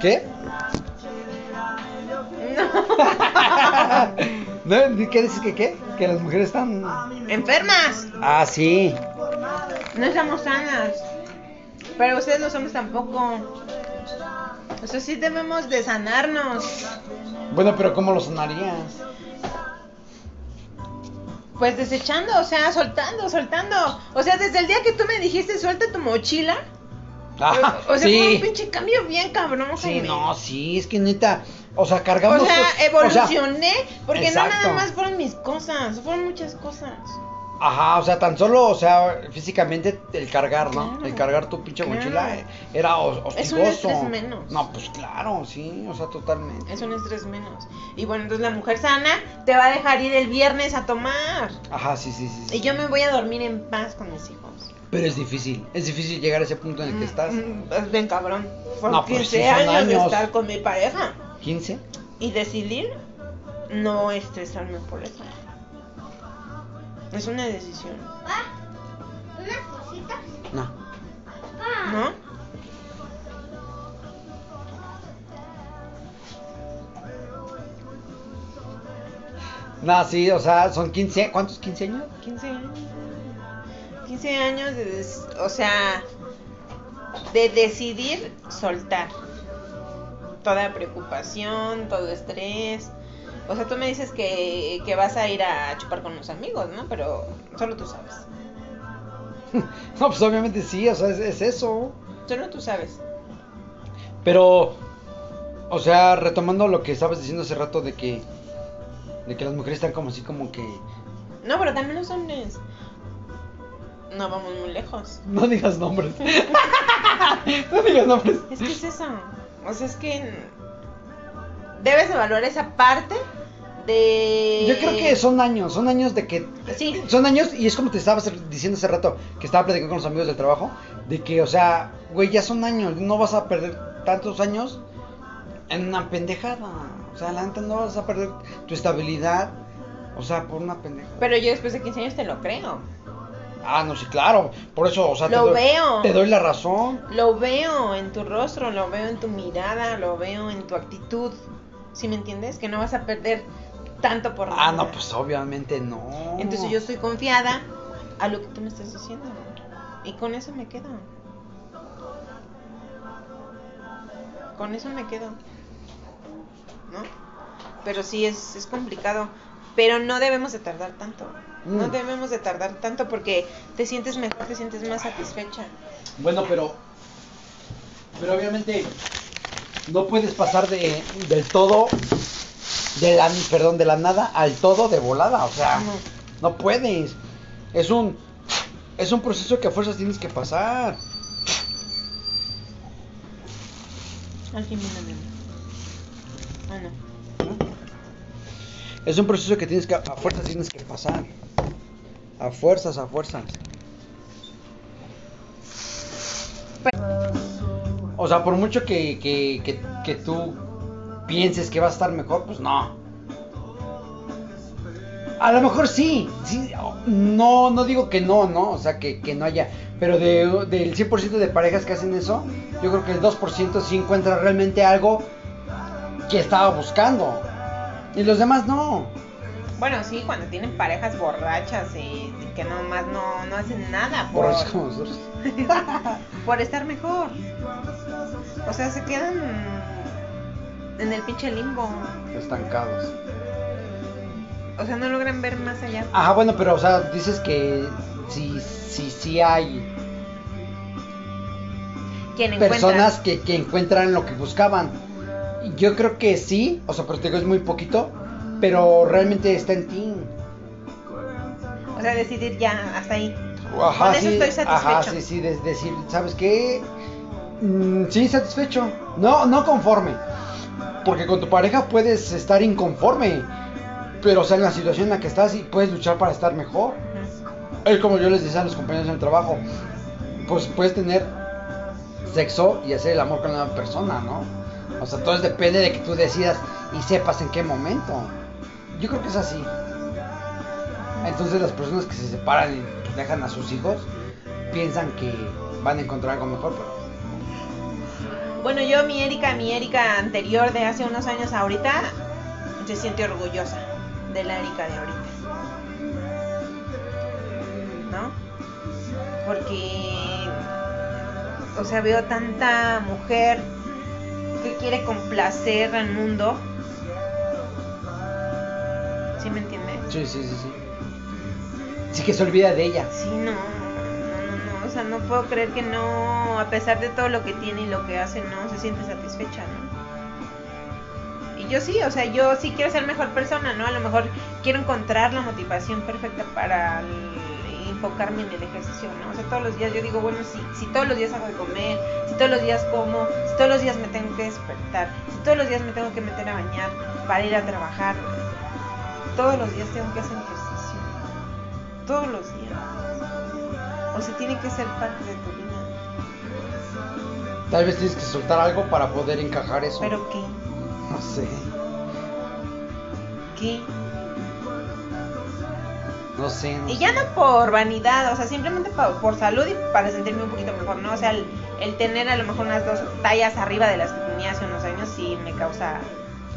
¿Qué? ¿No? ¿Qué dices que qué? Que las mujeres están... Enfermas. Ah, sí. No estamos sanas. Pero ustedes no somos tampoco. O sea, sí debemos de sanarnos. Bueno, pero ¿cómo lo sonarías? Pues desechando, o sea, soltando, soltando. O sea, desde el día que tú me dijiste suelta tu mochila. Ah, o, sea, fue un pinche cambio bien cabrón. Sí, no, sí, es que neta, o sea, cargamos... O sea, cos- o sea, evolucioné. porque no nada más fueron mis cosas, fueron muchas cosas. Ajá, o sea, tan solo, o sea, físicamente el cargar, ¿no? Claro. El cargar tu pinche Claro. mochila eh, era hos- Es un hostigoso. estrés menos. No, pues claro, sí, o sea, totalmente. Es un estrés menos. Y bueno, entonces la mujer sana te va a dejar ir el viernes a tomar. Ajá, sí, sí, sí. sí. Y yo me voy a dormir en paz con mis hijos. Pero es difícil, es difícil llegar a ese punto en el que estás. Mm, mm, Es bien cabrón. Por No, pues 15 sí, son años, de años. estar con mi pareja. ¿15? Y decidir no estresarme por eso. Es una decisión, Ah, unas cositas. No. ¿no? No, sí, o sea, son 15, ¿cuántos 15 años? 15 años. 15 años de, o sea, de decidir soltar toda preocupación, todo estrés. O sea, tú me dices que, que vas a ir a chupar con los amigos, ¿no? Pero solo tú sabes. No, pues obviamente sí, o sea, es, es eso. Solo tú sabes. Pero, o sea, retomando lo que estabas diciendo hace rato de que, de que las mujeres están como así como que... No, pero también los hombres. No vamos muy lejos. No digas nombres. no digas nombres. Es que es eso. O sea, es que debes evaluar esa parte de... Yo creo que son años, son años de que... Sí. Son años, y es como te estaba diciendo hace rato, que estaba platicando con los amigos del trabajo, de que, o sea, güey, ya son años, no vas a perder tantos años en una pendejada. O sea, la neta no vas a perder tu estabilidad, o sea, por una pendejada. Pero yo después de 15 años te lo creo. Ah, no, sí, claro, por eso, o sea, te, Lo doy, veo. te doy la razón. Lo veo en tu rostro, lo veo en tu mirada, lo veo en tu actitud. ¿Sí me entiendes? Que no vas a perder tanto por Ah, nada. no, pues obviamente no. Entonces yo estoy confiada a lo que tú me estás diciendo. Y con eso me quedo. Con eso me quedo. ¿No? Pero sí es, es complicado. Pero no debemos de tardar tanto. No Mm. debemos de tardar tanto porque te sientes mejor, te sientes más satisfecha. Bueno, pero. Pero obviamente. No puedes pasar de, del todo. De la, perdón, de la nada al todo de volada. O sea, No. no puedes. Es un. Es un proceso que a fuerzas tienes que pasar. Ah, no. Es un proceso que tienes que. A fuerzas tienes que pasar. A fuerzas, a fuerzas. O sea, por mucho que, que, que, que tú pienses que vas a estar mejor, pues no. A lo mejor sí, sí, no, no digo que no, ¿no? O sea, que, que no haya, pero de, del 100% de parejas que hacen eso, yo creo que el 2% sí encuentra realmente algo que estaba buscando. Y los demás no. Bueno, sí, cuando tienen parejas borrachas y, y que nomás no, no hacen nada por, Por eso como nosotros. por estar mejor. O sea, se quedan en el pinche limbo. Estancados. O sea, no logran ver más allá. Ajá, bueno, pero o sea, dices que sí, sí, sí hay personas que, que encuentran lo que buscaban. Yo creo que sí, o sea, pero te digo, es muy poquito, pero realmente está en ti. O sea, decidir ya, hasta ahí. Ajá, Con eso sí, estoy Ajá, satisfecho. sí, sí, de- decir, ¿sabes qué? Mm, sí, satisfecho. No, no conforme. Porque con tu pareja puedes estar inconforme. Pero, o sea, en la situación en la que estás y puedes luchar para estar mejor. Es como yo les decía a los compañeros en el trabajo. Pues puedes tener sexo y hacer el amor con la persona, ¿no? O sea, todo depende de que tú decidas y sepas en qué momento. Yo creo que es así. Entonces las personas que se separan y dejan a sus hijos piensan que van a encontrar algo mejor, Bueno, yo, mi Erika, mi Erika anterior de hace unos años ahorita, se siente orgullosa de la Erika de ahorita. ¿No? Porque, o sea, veo tanta mujer que quiere complacer al mundo. Sí, sí, sí, sí. Sí que se olvida de ella. Sí, no, no, no, no, o sea, no puedo creer que no, a pesar de todo lo que tiene y lo que hace, no se siente satisfecha, ¿no? Y yo sí, o sea, yo sí quiero ser mejor persona, ¿no? A lo mejor quiero encontrar la motivación perfecta para enfocarme en el ejercicio, ¿no? O sea, todos los días yo digo, bueno, si, si todos los días hago de comer, si todos los días como, si todos los días me tengo que despertar, si todos los días me tengo que meter a bañar para ir a trabajar, todos los días tengo que hacer ejercicio todos los días. O sea, tiene que ser parte de tu vida. Tal vez tienes que soltar algo para poder encajar eso. ¿Pero qué? No sé. ¿Qué? No sé. no Y sé. ya no por vanidad, o sea, simplemente por salud y para sentirme un poquito mejor, ¿no? O sea, el, el tener a lo mejor unas dos tallas arriba de las que tenía hace unos años sí me causa...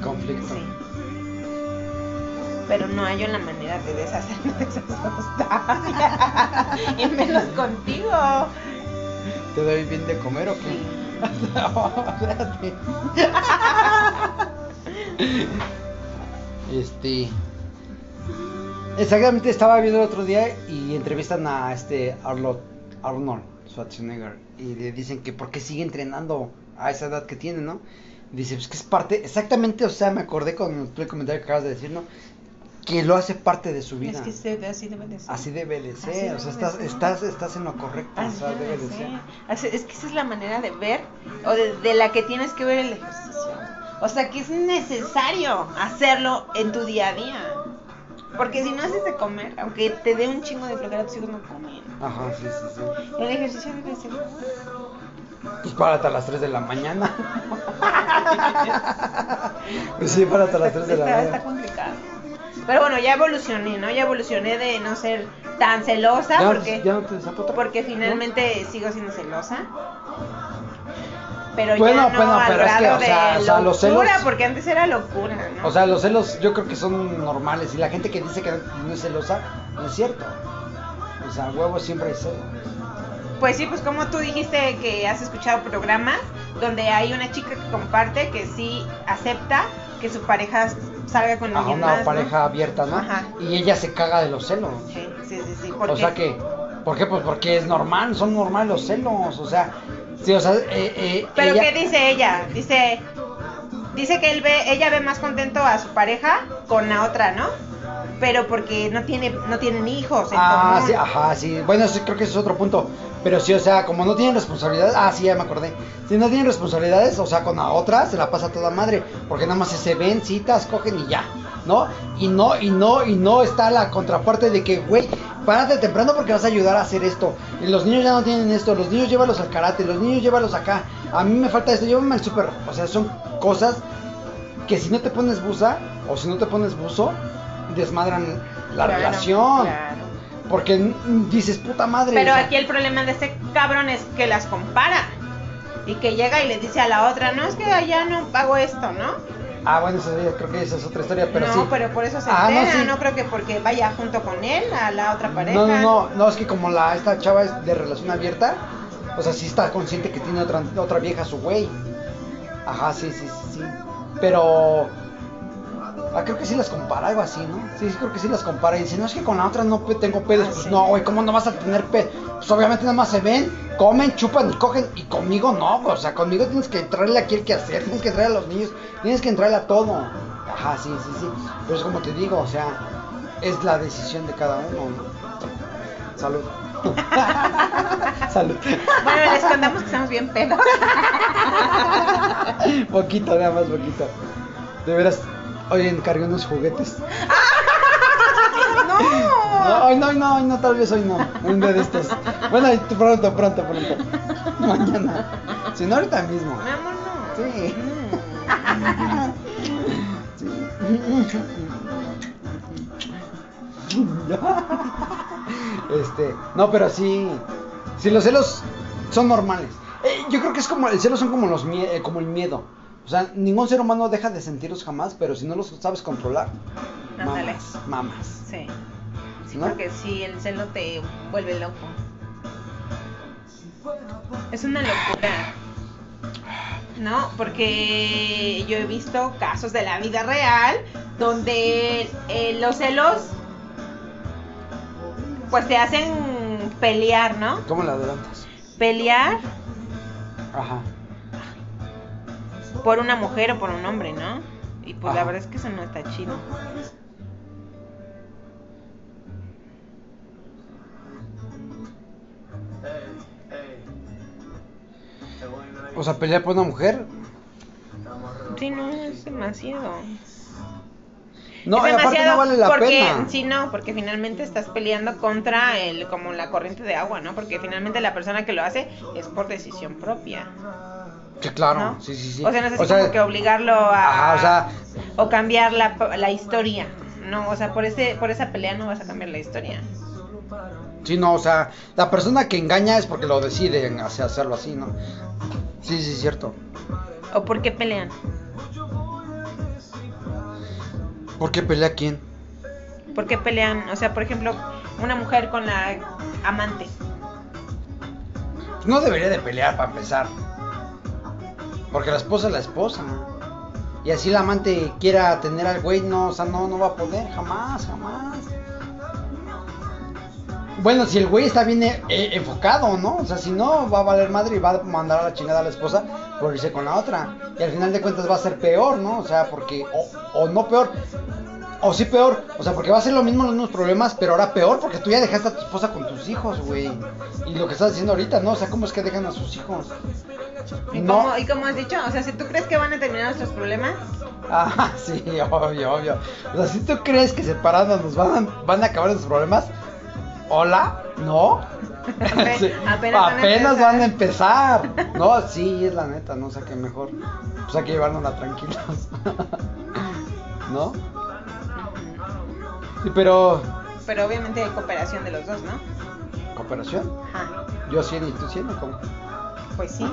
Conflicto. Sí. Pero no hallo la manera de deshacerme de esas dos tallas. y menos contigo. ¿Te doy bien de comer o qué? Sí. no, espérate. este. Exactamente, estaba viendo el otro día y entrevistan a este Arnold, Arnold Schwarzenegger y le dicen que por qué sigue entrenando a esa edad que tiene, ¿no? Dice, pues que es parte, exactamente, o sea, me acordé con el comentario que acabas de decir, ¿no? Que lo hace parte de su vida. Es que se- así debe de ser. Así debe de ser, debe o sea, estás, ser. estás, estás en lo correcto, o Así sea, debe debe de ser. Así- Es que esa es la manera de ver o de, de la que tienes que ver el ejercicio. O sea, que es necesario hacerlo en tu día a día. Porque si no haces de comer, aunque te dé un chingo de flojera, tus hijos no comen. Ajá, sí, sí, sí. El ejercicio debe ser. Pues párate a las 3 de la mañana. pues sí, párate a las 3 de la está, está mañana. complicado. Pero bueno, ya evolucioné, ¿no? Ya evolucioné de no ser tan celosa ¿Ya, porque... ya no te? Porque finalmente sigo siendo celosa. Pero Bueno, ya no bueno, al pero es que, grado o sea, de sea, los locura, celos- porque antes era locura, ¿no? O sea, los celos yo creo que son normales y la gente que dice que no es celosa, no es cierto. O sea, huevos siempre hay celos. Pues sí, pues como tú dijiste que has escuchado programas donde hay una chica que comparte que sí acepta que su pareja salga con A alguien una más, ¿no? pareja abierta, ¿no? Ajá. Y ella se caga de los celos. Sí, sí, sí, sí. O sea que, ¿por qué? Pues porque es normal, son normales los celos. O sea, sí, o sea, eh, eh, Pero ella- ¿qué dice ella? Dice dice que él ve ella ve más contento a su pareja con la otra, ¿no? Pero porque no tiene no tienen hijos Ah, común. sí, ajá, sí. Bueno, sí, creo que ese es otro punto. Pero sí, o sea, como no tienen responsabilidades. Ah, sí, ya me acordé. Si no tienen responsabilidades, o sea, con la otra se la pasa toda madre. Porque nada más se ven, citas, cogen y ya. ¿No? Y no, y no, y no está la contraparte de que, güey, párate temprano porque vas a ayudar a hacer esto. Y los niños ya no tienen esto. Los niños llévalos al karate. Los niños llévalos acá. A mí me falta esto. Llévame al súper. O sea, son cosas que si no te pones buza o si no te pones buzo, desmadran la Claro, relación. claro. Porque dices, puta madre. Pero aquí el problema de este cabrón es que las compara. Y que llega y le dice a la otra, no, es que allá no hago esto, ¿no? Ah, bueno, eso creo que esa es otra historia, pero no, sí. pero por eso se Ah, no, sí. no, creo que porque vaya junto con él a la otra pareja. No, no, no, no, es que como la esta chava es de relación abierta, o sea, sí está consciente que tiene otra, otra vieja su güey. Ajá, sí, sí, sí, sí. Pero ah, creo que sí las compara, algo así, ¿no? Sí, sí, creo que sí las compara. Y dice, no, es que con la otra no tengo pedos. Ah, pues sí. no, güey, ¿cómo no vas a tener pedos? Pues obviamente nada más se ven, comen, chupan y cogen. Y conmigo no, güey, o sea, conmigo tienes que traerle aquí el que hacer, tienes que traerle a los niños, tienes que entrarle a todo. Ajá, sí, sí, sí. Pero es como te digo, o sea, es la decisión de cada uno, ¿no? Salud. Salud. Bueno, les contamos que estamos bien pedos. poquito, nada más poquito. De veras, hoy encargué unos juguetes. no. No, hoy no, hoy no, hoy no, tal vez hoy no. Un día de estos. Bueno, pronto, pronto, pronto. Mañana. Si no, ahorita mismo. Mi amor, no. Sí. Sí. Este, no, pero sí, sí los celos son normales. Eh, yo creo que es como, el celo son como los mie- eh, como el miedo. O sea, ningún ser humano deja de sentirlos jamás, pero si no los sabes controlar, Ándale. mamas, mamas. Sí. Sí, ¿No? porque sí, el celo te vuelve loco. Es una locura. No, porque yo he visto casos de la vida real donde eh, los celos pues te hacen pelear, ¿no? ¿Cómo la adelantas? Pelear Ajá. Por una mujer o por un hombre, ¿no? Y pues la verdad es que eso no está chido. O sea, pelear por una mujer. Sí, no, es demasiado. No, es demasiado no vale la porque, pena. Sí, no, porque finalmente estás peleando contra el, como la corriente de agua, ¿no? Porque finalmente la persona que lo hace es por decisión propia. Sí, claro. ¿no? Sí, sí, sí. O sea, no es así O sea, como que obligarlo a... Ajá, o sea- o cambiar la, la historia. No, o sea, por, ese, por esa pelea no vas a cambiar la historia. Sí, no, o sea, la persona que engaña es porque lo deciden hacer- hacerlo así, ¿no? Sí, sí, es cierto. ¿O por qué pelean? ¿Por qué pelea quién? ¿Por qué pelean? O sea, por ejemplo, una mujer con la amante. No debería de pelear para empezar. Porque la esposa es la esposa. Y así la amante quiera tener al güey, no, o sea, no, no va a poder, jamás, jamás. Bueno, si el güey está bien eh, eh, enfocado, ¿no? O sea, si no, va a valer madre y va a mandar a la chingada a la esposa por irse con la otra. Y al final de cuentas va a ser peor, ¿no? O sea, porque, o, o no peor, o sí peor, o sea, porque va a ser lo mismo, los mismos problemas, pero ahora peor porque tú ya dejaste a tu esposa con tus hijos, güey. Y lo que estás diciendo ahorita, ¿no? O sea, ¿cómo es que dejan a sus hijos? ¿Y, No. cómo, ¿Y cómo has dicho? O sea, si tú crees que van a terminar nuestros problemas, Ah, sí, obvio, obvio. O sea, si tú crees que separados nos van a, van a acabar los problemas, ¿hola? ¿No? Ape- Sí, apenas van a apenas van a empezar. No, sí, es la neta, no sé qué mejor. Pues hay que llevárnosla tranquilos. ¿No? Sí, pero. pero obviamente hay cooperación de los dos, ¿no? ¿Cooperación? Ajá. Yo 100 y tú 100, ¿o cómo? Pues sí.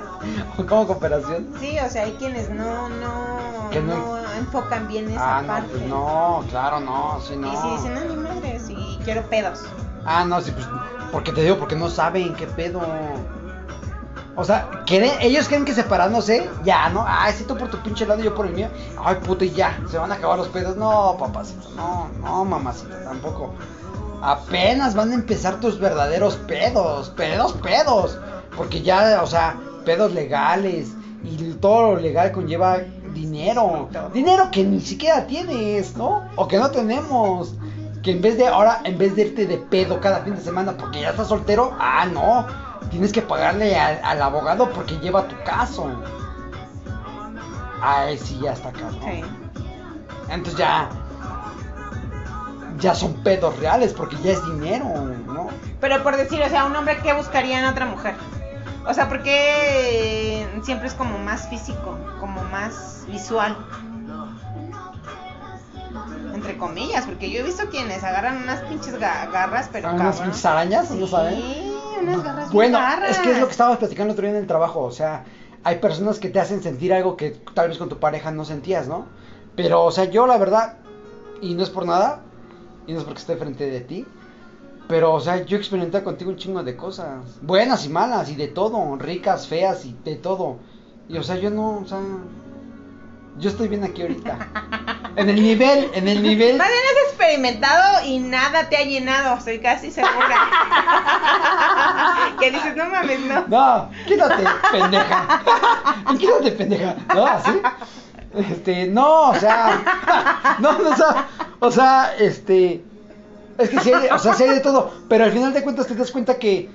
¿Cómo cooperación? Sí, o sea, hay quienes no, no, no- no enfocan bien esa Ah, no, parte. pues no, claro, no, sí, no. Y si dicen, no, ni madre, sí, quiero pedos. Ah, no, sí, pues, porque te digo, porque no saben qué pedo. O sea, ¿creen- ellos creen que separándose, ya, ¿no? Ay, sí, tú por tu pinche lado y yo por el mío. Ay, puto, y ya, se van a acabar los pedos. No, papacito, no, no, mamacita, tampoco. Apenas van a empezar tus verdaderos pedos, pedos, pedos. Porque ya, o sea, pedos legales. Y todo lo legal conlleva dinero. Dinero que ni siquiera tienes, ¿no? O que no tenemos. Que en vez de ahora, en vez de irte de pedo cada fin de semana porque ya estás soltero, ah, no. Tienes que pagarle al, al abogado porque lleva tu caso. Ay, sí, ya está cabrón. Sí. Entonces ya. Ya son pedos reales porque ya es dinero, ¿no? Pero por decir, o sea, un hombre que buscaría en otra mujer. O sea, porque siempre es como más físico, como más visual. Entre comillas, porque yo he visto quienes agarran unas pinches ga- garras, pero Ah, unas pinches arañas, ¿no Sí, saben? Unas garras bien Bueno, es que es lo que estábamos platicando otro día en el trabajo. O sea, hay personas que te hacen sentir algo que tal vez con tu pareja no sentías, ¿no? Pero, o sea, yo la verdad, y no es por nada, y no es porque esté frente de ti, pero, o sea, yo experimenté contigo un chingo de cosas, buenas y malas, y de todo, ricas, feas, y de todo. Y, o sea, yo no, o sea, yo estoy bien aquí ahorita. En el nivel, en el nivel. Más bien has experimentado y nada te ha llenado, estoy casi segura. que dices, no mames, no. No, quítate, pendeja. Quítate, pendeja. No, así. Este, no, o sea. No, no, o sea, o sea, este. Es que sí hay, o sea, sí hay de todo. Pero al final de cuentas te das cuenta que.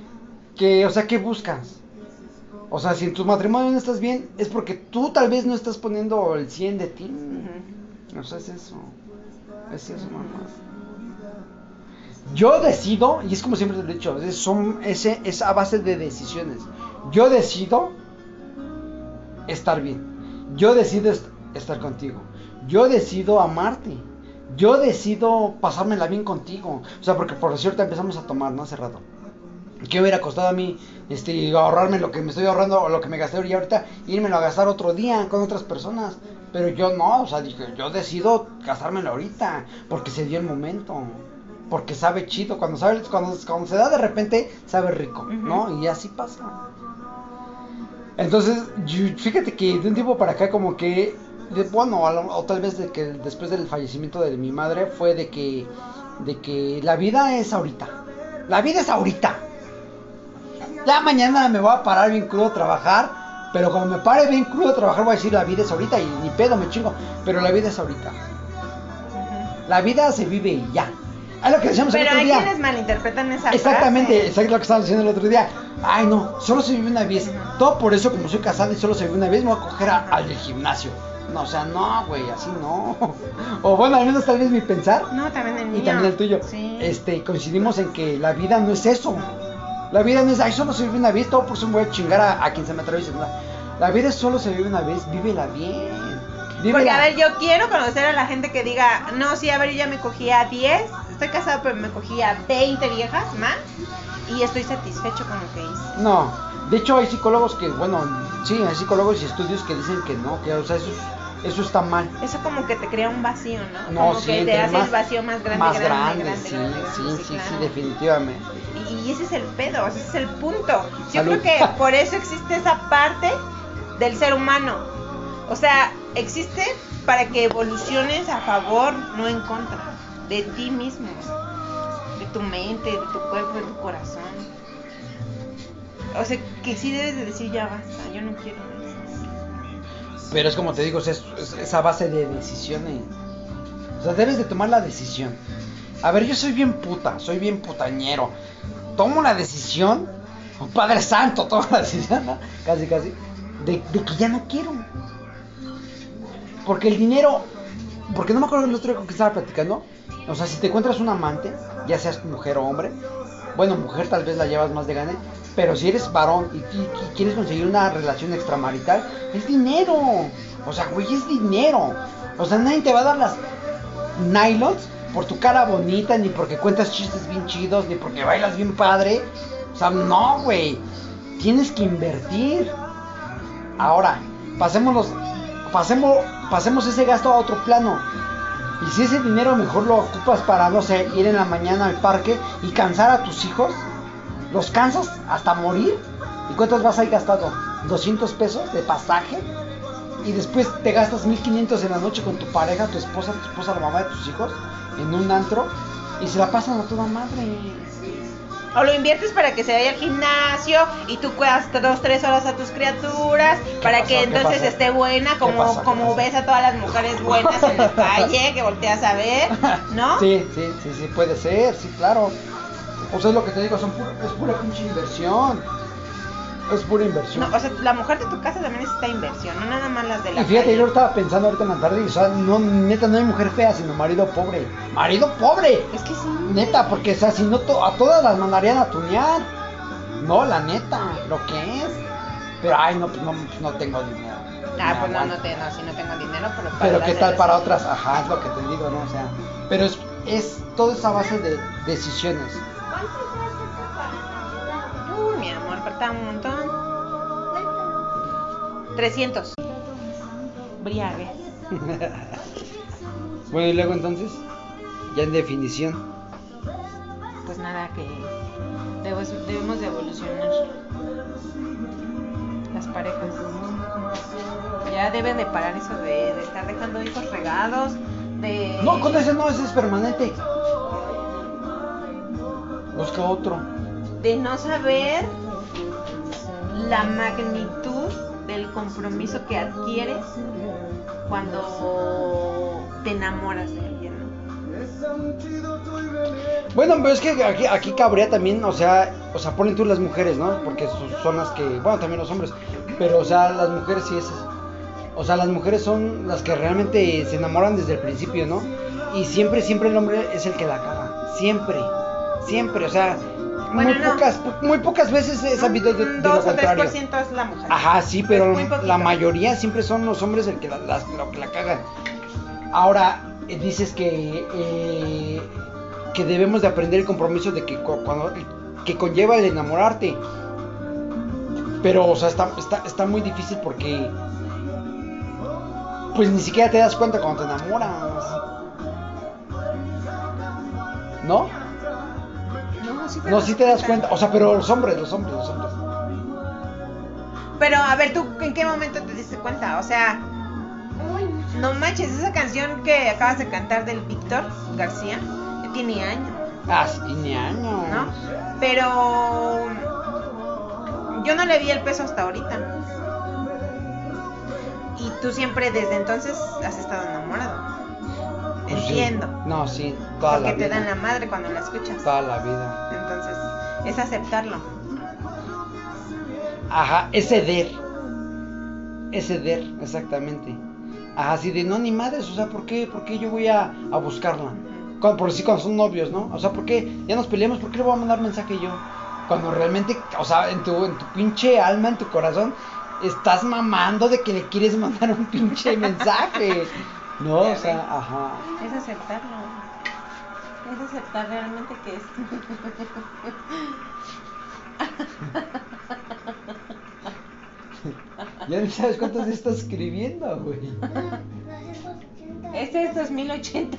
Que, o sea, ¿qué buscas? O sea, si en tu matrimonio no estás bien, es porque tú tal vez no estás poniendo el 100 de ti. O sea, es eso. Es eso, mamá. Yo decido, y es como siempre te lo he dicho, es, son, ese, es a base de decisiones. Yo decido estar bien. Yo decido est- estar contigo. Yo decido amarte. Yo decido pasármela bien contigo. O sea, porque por cierto empezamos a tomar, ¿no? Hace rato. ¿Qué hubiera costado a mí este, ahorrarme lo que me estoy ahorrando o lo que me gasté ahorita, irme a gastar otro día con otras personas? Pero yo no, o sea, dije, yo decido gastármelo ahorita, porque se dio el momento. Porque sabe chido, cuando sabe, cuando, cuando se da de repente, sabe rico, ¿no? Y así pasa. Entonces, yo- fíjate que de un tiempo para acá como que, de- bueno, lo- o tal vez de que después del fallecimiento de mi madre fue de que, de que la vida es ahorita. La vida es ahorita. Ya mañana me voy a parar bien crudo a trabajar, pero como me pare bien crudo a trabajar voy a decir la vida es ahorita y ni pedo me chingo, pero la vida es ahorita. La vida se vive y ya. Es lo que decíamos el Pero otro hay día. quienes malinterpretan esa Exactamente, frase. exacto lo que estábamos diciendo el otro día. Ay, no, solo se vive una vez. Todo por eso, como soy casado y solo se vive una vez, me voy a coger a- al del gimnasio. No, o sea, no, güey, así no. O bueno, al menos tal vez mi pensar No, también el mío. y también el tuyo. Sí. Este, coincidimos en que la vida no es eso. La vida no es, ay, solo se vive una vez, todo por eso me voy a chingar a, a quien se me atraviese. No. La vida solo se vive una vez, vívela bien. Porque, a ver, yo quiero conocer a la gente que diga, no, sí, a ver, yo ya me cogí a 10, estoy casado, pero me cogí a 20 viejas más y estoy satisfecho con lo que hice. No, de hecho hay psicólogos que, bueno, sí, hay psicólogos y estudios que dicen que no, que o sea, eso, eso está mal. Eso como que te crea un vacío, ¿no? No, como sí, que te hace más- el vacío más grande, más grande, grande, grande, sí, grande, sí, grande, sí, sí, claro. definitivamente. Y, y ese es el pedo, ese es el punto. Yo Salud. creo que por eso existe esa parte del ser humano. O sea, existe para que evoluciones a favor, no en contra, de ti mismo, de tu mente, de tu cuerpo, de tu corazón. O sea, que sí debes de decir ya basta, yo no quiero. Pero es como te digo, es, base de decisiones. O sea, debes de tomar la decisión. A ver, yo soy bien puta, soy bien putañero. Tomo la decisión, Padre Santo, tomo la decisión, casi, casi, de, de que ya no quiero. Porque el dinero, porque no me acuerdo el otro día con que estaba platicando. O sea, si te encuentras un amante, ya seas mujer o hombre, bueno, mujer tal vez la llevas más de gane, pero si eres varón y, y- quieres conseguir una relación extramarital, es dinero. O sea, güey, es dinero. O sea, nadie te va a dar las nylons por tu cara bonita, ni porque cuentas chistes bien chidos, ni porque bailas bien padre. O sea, no, güey. Tienes que invertir. Ahora, pasemos los, pasemos, pasemos ese gasto a otro plano. Y si ese dinero mejor lo ocupas para, no sé, ir en la mañana al parque y cansar a tus hijos, los cansas hasta morir. ¿Y cuántos vas ahí gastado? ¿200 pesos de pasaje? Y después te gastas 1500 en la noche con tu pareja, tu esposa, tu esposa, la mamá de tus hijos, en un antro. Y se la pasan a toda madre. O lo inviertes para que se vaya al gimnasio y tú cuidas dos, tres horas a tus criaturas para pasó? que ¿Qué entonces esté buena, ¿Qué como, como ves a todas las mujeres buenas en la calle que volteas a ver, ¿no? Sí, sí, sí, sí, puede ser, sí, claro. O sea, es lo que te digo, son pura- es pura pinche inversión. Es pura inversión. No, o sea, la mujer de tu casa también necesita inversión, no nada más las de la y fíjate, calle. yo estaba pensando ahorita en la tarde, y, o sea, no, neta, no hay mujer fea, sino marido pobre. ¡Marido pobre! Es que sí. Neta, porque, o sea, si no, to- a todas las mandarían a tunear. No, la neta, lo que es. Pero, ay, no, pues no, pues no tengo dinero. Ah, pues no, no, te, no, si no tengo dinero, pero para Pero qué tal para otras, ajá, es lo que te digo, ¿no? O sea, pero es, es toda esa base de decisiones. ¿Cuánto mi amor, falta un montón. 300. Briague. Bueno, y luego entonces, ya en definición. Pues nada, que debemos, debemos de evolucionar las parejas. Ya deben de parar eso de, de estar dejando hijos regados, de... No, con ese no, ese es permanente. Busca otro. De no saber la magnitud del compromiso que adquieres cuando te enamoras de alguien, ¿no? Bueno, pero es que aquí, aquí cabría también, o sea, o sea, ponen tú las mujeres, ¿no? Porque son- las que, bueno, también los hombres, pero o sea, las mujeres sí es, o sea, las mujeres son las que realmente se enamoran desde el principio, ¿no? Y siempre, siempre el hombre es el que la caga, siempre, siempre, o sea, Bueno, muy no. pocas, muy pocas veces he sabido de, de lo 2 o contrario. 3% es la mujer. Ajá, sí, pero la mayoría siempre son los hombres el que la, cagan. Ahora, eh, dices que, eh, que debemos de aprender el compromiso de que cu- cuando que conlleva el enamorarte. Pero, o sea, está, está, está muy difícil porque. Pues ni siquiera te das cuenta cuando te enamoras. ¿No? No, sí No, sí te das cuenta. O sea, pero los hombres, los hombres, los hombres. Pero a ver, ¿tú en qué momento te diste cuenta? O sea, no manches, esa canción que acabas de cantar del Víctor García, tiene años, Ah, tiene años. ¿no? Pero yo no le vi el peso hasta ahorita. Y tú siempre desde entonces has estado enamorado. Pues sí. Entiendo. No, sí, toda Porque la te vida. dan la madre cuando la escuchas. Toda la vida. Es aceptarlo. Ajá, es ceder. Es ceder, exactamente. Ajá, así de no, ni madres, o sea, ¿por qué? ¿Por qué yo voy a, a buscarla? Cuando, por decir, cuando son novios, ¿no? O sea, ¿por qué? Ya nos peleamos, ¿por qué le voy a mandar mensaje yo? Cuando realmente, o sea, en tu, en tu pinche alma, en tu corazón, estás mamando de que le quieres mandar un pinche mensaje. No, o sea, ajá. Es aceptarlo. Es aceptar realmente que es. Ya ni sabes cuántas estás escribiendo, güey. 280. Este es 2080.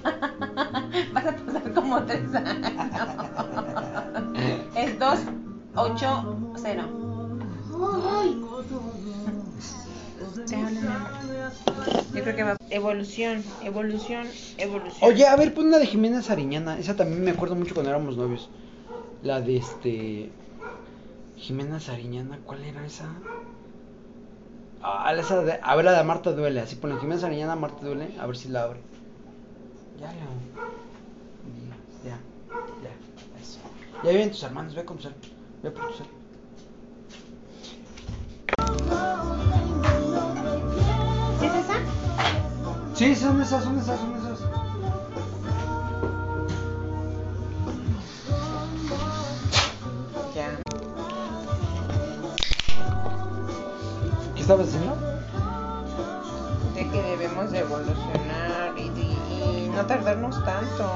Vas a pasar como tres años. Es 280. Ay, Evolución, evolución, evolución. Oye, a ver, pon una de Jimena Sariñana. Esa también me acuerdo mucho cuando éramos novios. La de este. Jimena Sariñana, ¿cuál era esa? Ah, esa de. A ver, la de Marta Duele. Así pone Jimena Sariñana, Marta Duele. A ver si la abre. Ya, ya. Ya, ya. Eso. Ya vienen tus hermanos, ve con tu cel. Ve por tu cel. Sí, son esas, son esas, son esas. Ya. ¿Qué estabas diciendo? De que debemos de evolucionar y, y- y no tardarnos tanto.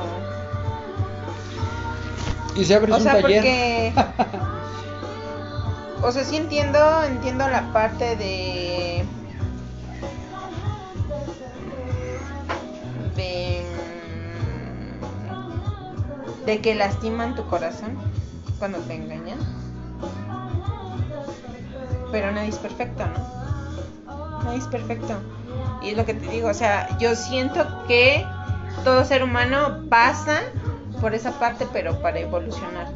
Y se abre O un sea, taller. porque. O sea, sí entiendo, entiendo la parte. De. De que lastiman tu corazón cuando te engañan. Pero nadie es perfecto, ¿no? Nadie es perfecto. Y es lo que te digo, o sea, yo siento que todo ser humano pasa por esa parte, pero para evolucionar,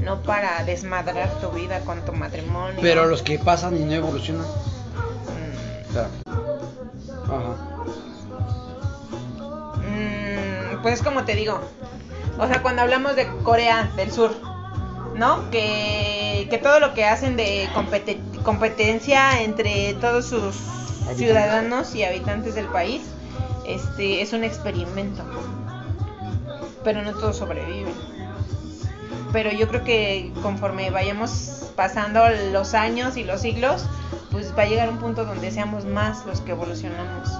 no para desmadrar tu vida con tu matrimonio. Pero los que pasan y no evolucionan. Mm. Ajá. mm, pues como te digo, o sea, cuando hablamos de Corea del Sur, ¿no? Que, que todo lo que hacen de compete- competencia entre todos sus ciudadanos y habitantes del país, este es un experimento. Pero no todos sobreviven. Pero yo creo que conforme vayamos pasando los años y los siglos, pues va a llegar un punto donde seamos más los que evolucionamos.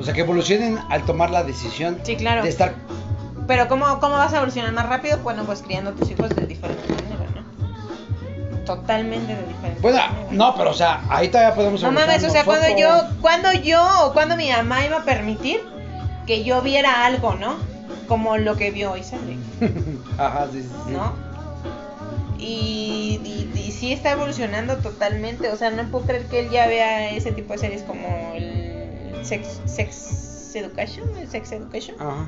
O sea, que evolucionen al tomar la decisión Sí, claro. de estar. Pero ¿cómo, ¿cómo vas a evolucionar más rápido? Bueno, pues criando a tus hijos de diferente manera, ¿no? Totalmente de diferente Bueno, manera. no, pero o sea, ahí todavía podemos No mames, o sea, cuando yo, cuando yo o cuando mi mamá iba a permitir que yo viera algo, ¿no? Como lo que vio Isabel, Ajá, sí, sí, sí. ¿no? Y, y, y sí está evolucionando totalmente, o sea, no puedo creer que él ya vea ese tipo de series como el Sex, sex Education, el Sex Education. Ajá.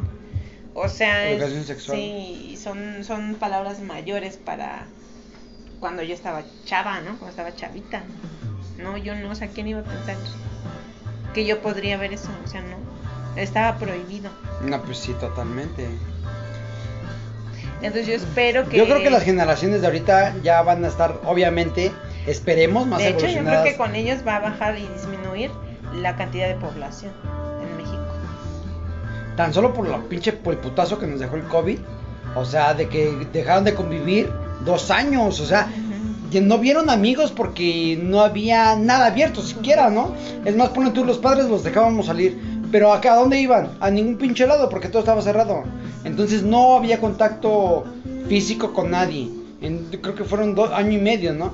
O sea, es- Educación sexual. sí, son, son palabras mayores para cuando yo estaba chava, ¿no? Cuando estaba chavita. No, yo no, o sea, ¿quién iba a pensar que yo podría ver eso? O sea, no. Estaba prohibido. No, pues sí, totalmente. Entonces yo espero que... Yo creo que las generaciones de ahorita ya van a estar, obviamente, esperemos más De hecho, yo creo que con ellos va a bajar y disminuir la cantidad de población en México. Tan solo por la pinche por el putazo que nos dejó el COVID. O sea, de que dejaron de convivir dos años. O sea, no vieron amigos porque no había nada abierto siquiera, ¿no? Es más, ponen tú, los padres los dejábamos salir. Pero acá, ¿a dónde iban? A ningún pinche lado porque todo estaba cerrado. Entonces no había contacto físico con nadie. En- creo que fueron dos año y medio, ¿no?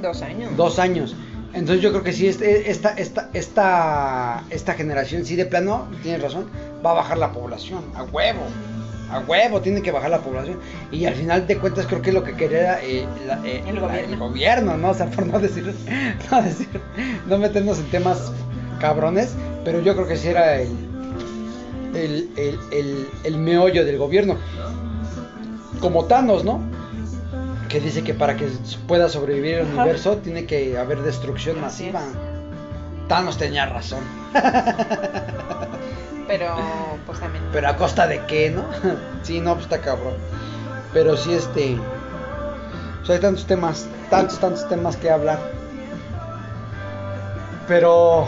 Dos años. Dos años. Entonces yo creo que sí, este- esta, esta, esta, esta generación, sí de plano, tienes razón, va a bajar la población, a huevo, a huevo, tiene que bajar la población. Y al final de cuentas creo que lo que quería eh, la- eh, El la- gobierno. el gobierno, ¿no? O sea, por no decir, no decir, no meternos en temas cabrones, pero yo creo que sí era el, el, el, el, el meollo del gobierno. Como Thanos, ¿no? Que dice que para que pueda sobrevivir el universo tiene que haber destrucción masiva. Thanos tenía razón. Pero, pues también. Pero a costa de qué, ¿no? sí, no, pues está cabrón. Pero sí, este. Pues hay tantos temas, tantos, tantos temas que hablar. Pero